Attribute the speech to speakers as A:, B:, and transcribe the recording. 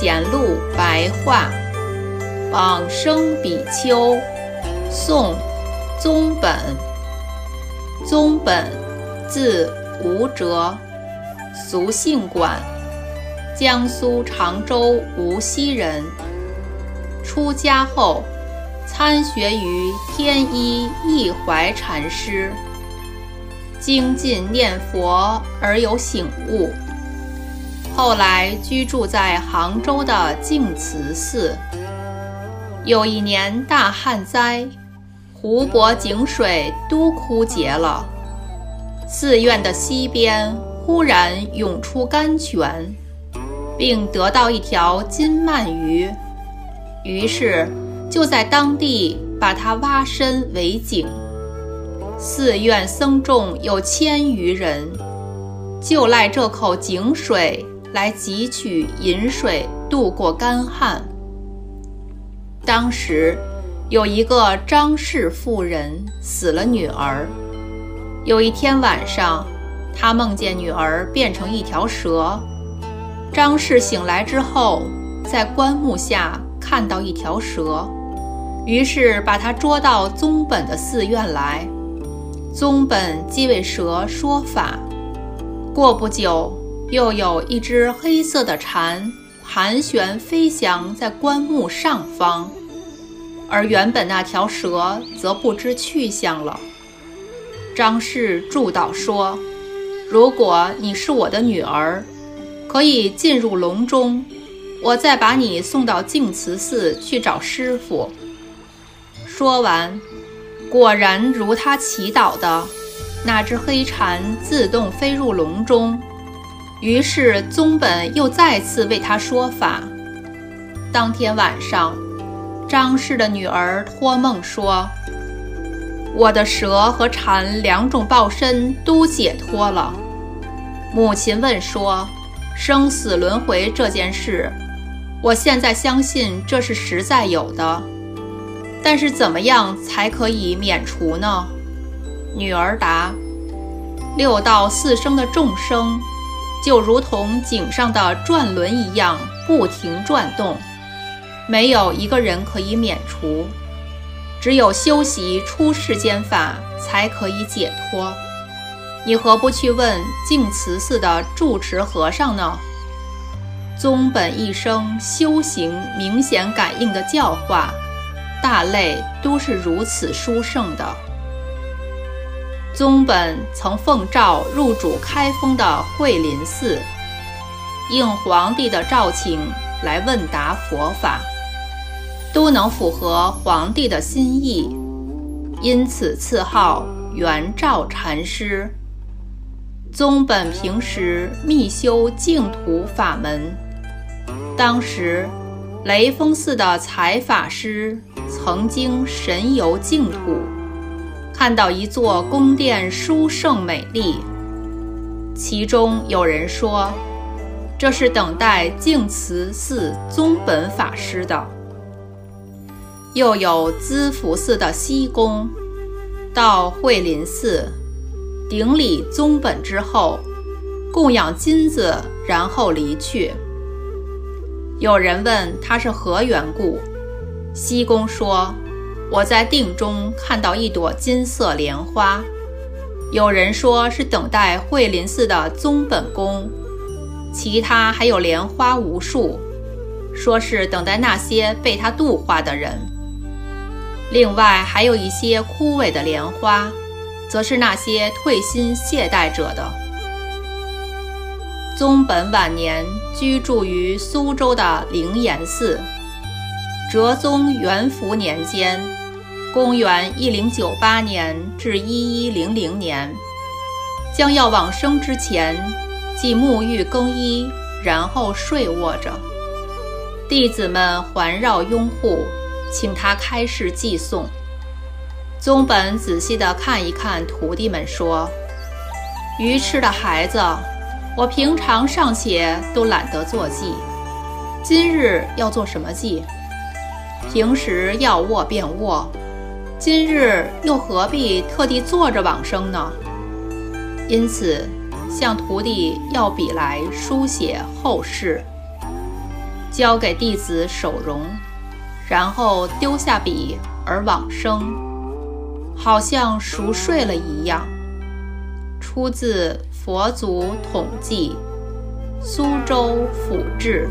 A: 闲录白话，往生比丘，宋，宗本。宗本，字无辙，俗姓管，江苏常州无锡人。出家后，参学于天一义怀禅师，精进念佛而有醒悟。后来居住在杭州的净慈寺。有一年大旱灾，湖泊井水都枯竭了，寺院的西边忽然涌出甘泉，并得到一条金鳗鱼，于是就在当地把它挖深为井。寺院僧众有千余人，就赖这口井水。来汲取饮水，度过干旱。当时有一个张氏妇人死了女儿。有一天晚上，他梦见女儿变成一条蛇。张氏醒来之后，在棺木下看到一条蛇，于是把她捉到宗本的寺院来。宗本即为蛇说法。过不久。又有一只黑色的蝉盘旋飞翔在棺木上方，而原本那条蛇则不知去向了。张氏祝祷说：“如果你是我的女儿，可以进入笼中，我再把你送到净慈寺去找师傅。”说完，果然如他祈祷的，那只黑蝉自动飞入笼中。于是宗本又再次为他说法。当天晚上，张氏的女儿托梦说：“我的蛇和蝉两种报身都解脱了。”母亲问说：“生死轮回这件事，我现在相信这是实在有的，但是怎么样才可以免除呢？”女儿答：“六道四生的众生。”就如同井上的转轮一样，不停转动，没有一个人可以免除，只有修习出世间法才可以解脱。你何不去问净慈寺的住持和尚呢？宗本一生修行明显感应的教化，大类都是如此殊胜的。宗本曾奉诏入主开封的慧林寺，应皇帝的召请来问答佛法，都能符合皇帝的心意，因此赐号元照禅师。宗本平时密修净土法门，当时雷峰寺的财法师曾经神游净土。看到一座宫殿殊胜美丽，其中有人说，这是等待净慈寺宗本法师的。又有资福寺的西宫，到惠林寺顶礼宗本之后，供养金子，然后离去。有人问他是何缘故，西宫说。我在定中看到一朵金色莲花，有人说是等待惠林寺的宗本宫，其他还有莲花无数，说是等待那些被他度化的人。另外还有一些枯萎的莲花，则是那些退心懈怠者的。宗本晚年居住于苏州的灵岩寺。哲宗元符年间，公元一零九八年至一一零零年，将要往生之前，即沐浴更衣，然后睡卧着。弟子们环绕拥护，请他开示寄诵。宗本仔细地看一看徒弟们，说：“愚痴的孩子，我平常尚且都懒得做记，今日要做什么记？”平时要卧便卧，今日又何必特地坐着往生呢？因此，向徒弟要笔来书写后事。交给弟子守容，然后丢下笔而往生，好像熟睡了一样。出自《佛祖统记》，苏州府志。